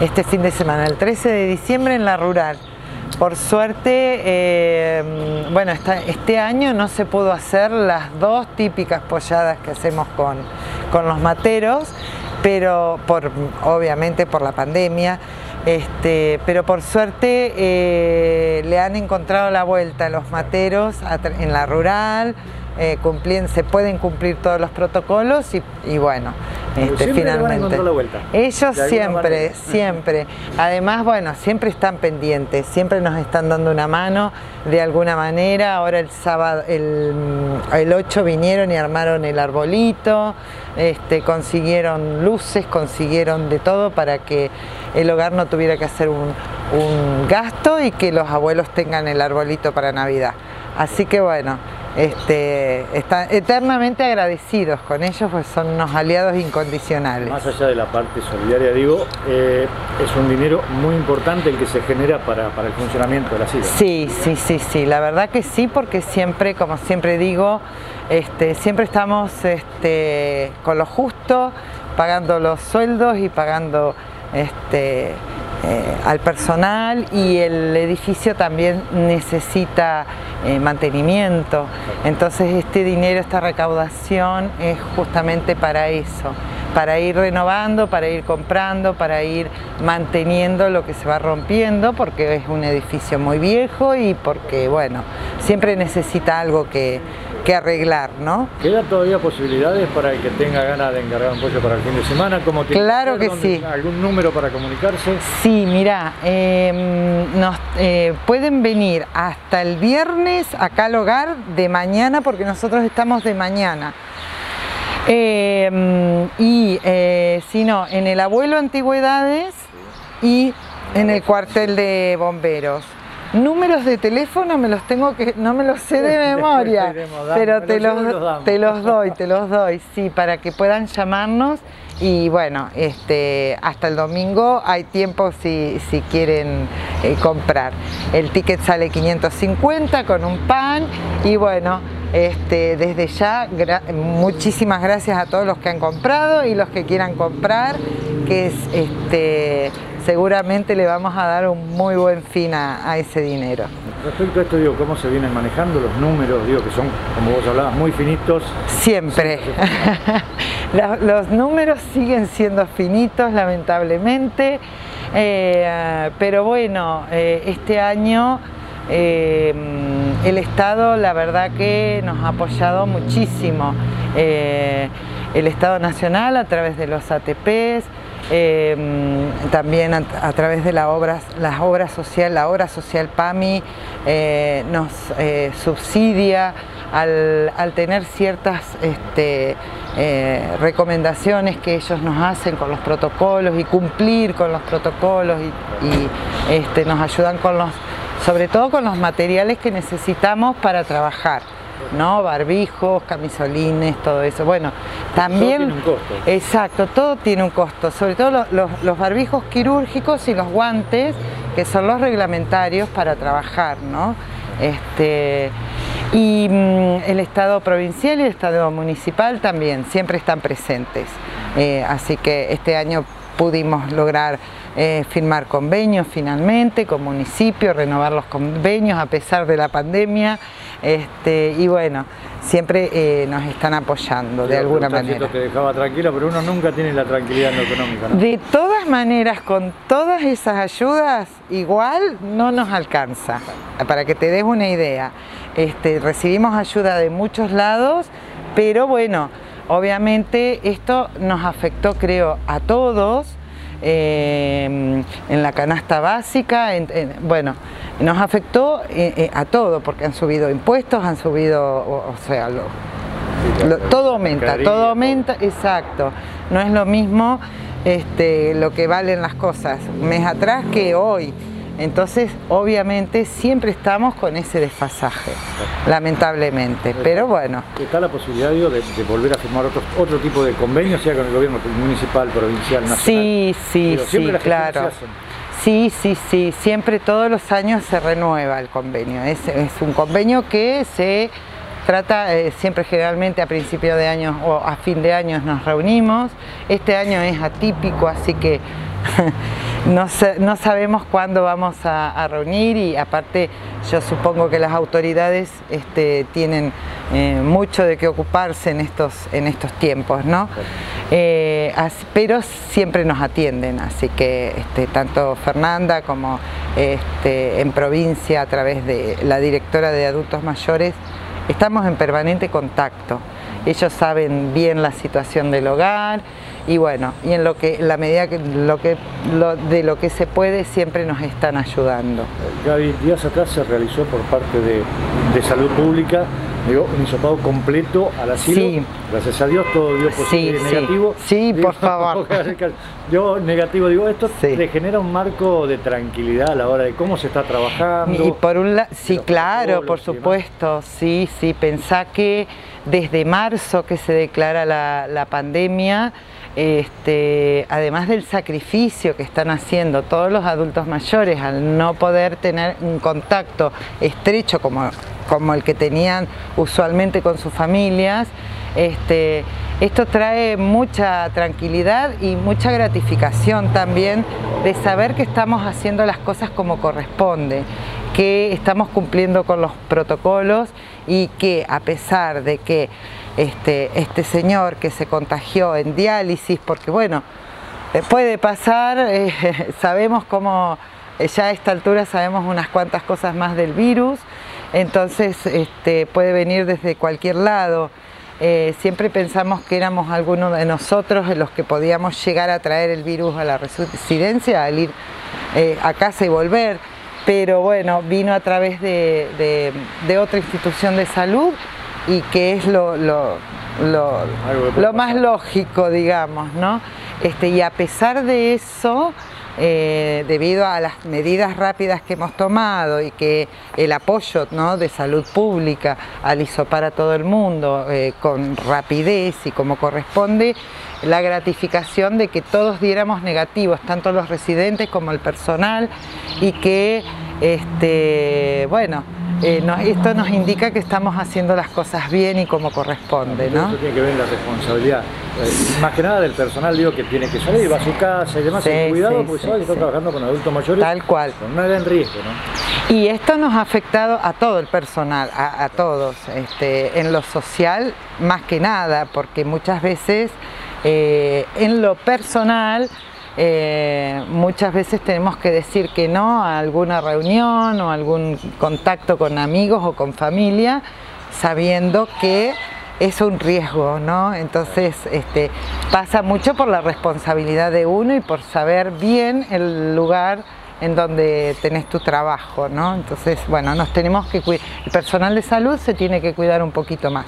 este fin de semana, el 13 de diciembre en la rural. Por suerte, eh, bueno, este año no se pudo hacer las dos típicas polladas que hacemos con, con los materos, pero por, obviamente por la pandemia, este, pero por suerte eh, le han encontrado la vuelta a los materos en la rural, eh, se pueden cumplir todos los protocolos y, bueno, este, finalmente. La vuelta, Ellos siempre, siempre. Además, bueno, siempre están pendientes, siempre nos están dando una mano de alguna manera. Ahora el sábado, el, el 8 vinieron y armaron el arbolito, este, consiguieron luces, consiguieron de todo para que el hogar no tuviera que hacer un, un gasto y que los abuelos tengan el arbolito para Navidad. Así que bueno, este, están eternamente agradecidos con ellos, pues son unos aliados incondicionales. Más allá de la parte solidaria, digo, eh, es un dinero muy importante el que se genera para, el funcionamiento de la ciudad. Sí, sí, sí, sí, la verdad que sí, porque siempre, como siempre digo, este, siempre estamos este, con lo justo, pagando los sueldos y pagando este, eh, al personal y el edificio también necesita eh, mantenimiento. Entonces este dinero, esta recaudación es justamente para eso, para ir renovando, para ir comprando, para ir manteniendo lo que se va rompiendo, porque es un edificio muy viejo y porque, bueno, siempre necesita algo que, que arreglar, ¿no? ¿Queda todavía posibilidades para el que tenga ganas de encargar un pollo para el fin de semana? ¿Cómo claro que sí. ¿Algún número para comunicarse? Sí, mira, em, nos eh, pueden venir hasta el viernes acá al hogar de mañana, porque nosotros estamos de mañana. Em, y eh, si no, en el abuelo antigüedades y en el cuartel de bomberos. Números de teléfono me los tengo que, no me los sé de memoria, pero te los, te los doy, te los doy, sí, para que puedan llamarnos y bueno, este, hasta el domingo hay tiempo si, si quieren eh, comprar. El ticket sale 550 con un pan y bueno, este, desde ya muchísimas gracias a todos los que han comprado y los que quieran comprar, que es este, seguramente le vamos a dar un muy buen fin a, ese dinero. Respecto a esto, digo, ¿cómo se vienen manejando los números? Digo que son, como vos hablabas, muy finitos. Siempre. los, números siguen siendo finitos, lamentablemente, eh, pero bueno, eh, este año eh, el Estado la verdad que nos ha apoyado muchísimo. el Estado Nacional a través de los ATPs, Em, también a, través de la obra, las obras social, la obra social PAMI eh, nos eh, subsidia al, tener ciertas este, eh, recomendaciones que ellos nos hacen con los protocolos y cumplir con los protocolos y, este, nos ayudan con los, sobre todo con los materiales que necesitamos para trabajar. ¿no? Barbijos, camisolines, todo eso. Bueno, también... Todo tiene un costo. Exacto, todo tiene un costo, sobre todo los, barbijos quirúrgicos y los guantes, que son los reglamentarios para trabajar, ¿no? Este, y mm, el Estado provincial y el Estado municipal también siempre están presentes. Eh, así que este año pudimos lograr eh, firmar convenios finalmente con municipios, renovar los convenios a pesar de la pandemia. Este, y bueno, siempre eh, nos están apoyando de alguna manera. te dejaba tranquila, pero uno nunca tiene la tranquilidad en lo económico. De todas maneras, con todas esas ayudas, igual no nos alcanza. Para que te des una idea, este, recibimos ayuda de muchos lados, pero bueno, obviamente esto nos afectó, creo, a todos. Eh, en la canasta básica, bueno, nos afectó eh, eh, a todo, porque han subido impuestos, han subido, o, sea, todo aumenta, todo aumenta, exacto. No es lo mismo este, lo que valen las cosas mes atrás que hoy. Entonces, obviamente, siempre estamos con ese desfasaje, lamentablemente. Pero bueno. ¿Está la posibilidad de, volver a firmar otro, otro tipo de convenio, sea con el gobierno municipal, provincial, nacional? Sí, sí, sí, claro. Sí, sí, sí, siempre todos los años se renueva el convenio. Es, un convenio que se trata, eh, siempre generalmente a principio de año o a fin de año nos reunimos. Este año es atípico, así que no, no sabemos cuándo vamos a, reunir y aparte yo supongo que las autoridades este, tienen eh, mucho de qué ocuparse en estos, en estos tiempos, ¿no? Eh, pero siempre nos atienden, así que este, tanto Fernanda como este, en provincia a través de la directora de adultos mayores, estamos en permanente contacto. Ellos saben bien la situación del hogar, y bueno, y en lo que la medida que, lo que de lo que se puede siempre nos están ayudando. Gaby, días atrás se realizó por parte de, Salud Pública digo, un hisopado completo al asilo. Sí. Gracias a Dios todo dio positivo sí, negativo. Sí, por favor. Yo negativo digo, esto te genera un marco de tranquilidad a la hora de cómo se está trabajando. Y por un lado, sí, claro, por supuesto, sí, sí, pensá que desde marzo que se declara la, la pandemia, este, además del sacrificio que están haciendo todos los adultos mayores al no poder tener un contacto estrecho como, como el que tenían usualmente con sus familias, este, esto trae mucha tranquilidad y mucha gratificación también de saber que estamos haciendo las cosas como corresponde, que estamos cumpliendo con los protocolos y que a pesar de que este, este señor que se contagió en diálisis, porque bueno, eh, puede pasar, eh, sabemos cómo, eh, ya a esta altura sabemos unas cuantas cosas más del virus, entonces este, puede venir desde cualquier lado. siempre pensamos que éramos algunos de nosotros los que podíamos llegar a traer el virus a la residencia, al ir a casa y volver, pero bueno, vino a través de otra institución de salud y que es lo, lo, más lógico, digamos, ¿no? Este, y a pesar de eso, eh, debido a las medidas rápidas que hemos tomado y que el apoyo de salud pública al hisopar a todo el mundo eh, con rapidez y como corresponde, la gratificación de que todos diéramos negativos, tanto los residentes como el personal, y que, este, bueno, eh, esto nos indica que estamos haciendo las cosas bien y como corresponde. ¿no? Eso tiene que ver la responsabilidad, eh, más que nada del personal digo que tiene que salir, va a su casa y demás, cuidado porque sí, está trabajando con adultos mayores. Tal cual. Con una gran riesgo. ¿no? Y esto nos ha afectado a todo el personal, a, todos, este, en lo social más que nada, porque muchas veces eh, en lo personal eh, muchas veces tenemos que decir que no a alguna reunión o algún contacto con amigos o con familia, sabiendo que es un riesgo, ¿no? Entonces este, pasa mucho por la responsabilidad de uno y por saber bien el lugar en donde tenés tu trabajo, ¿no? Entonces, bueno, nos tenemos que el personal de salud se tiene que cuidar un poquito más.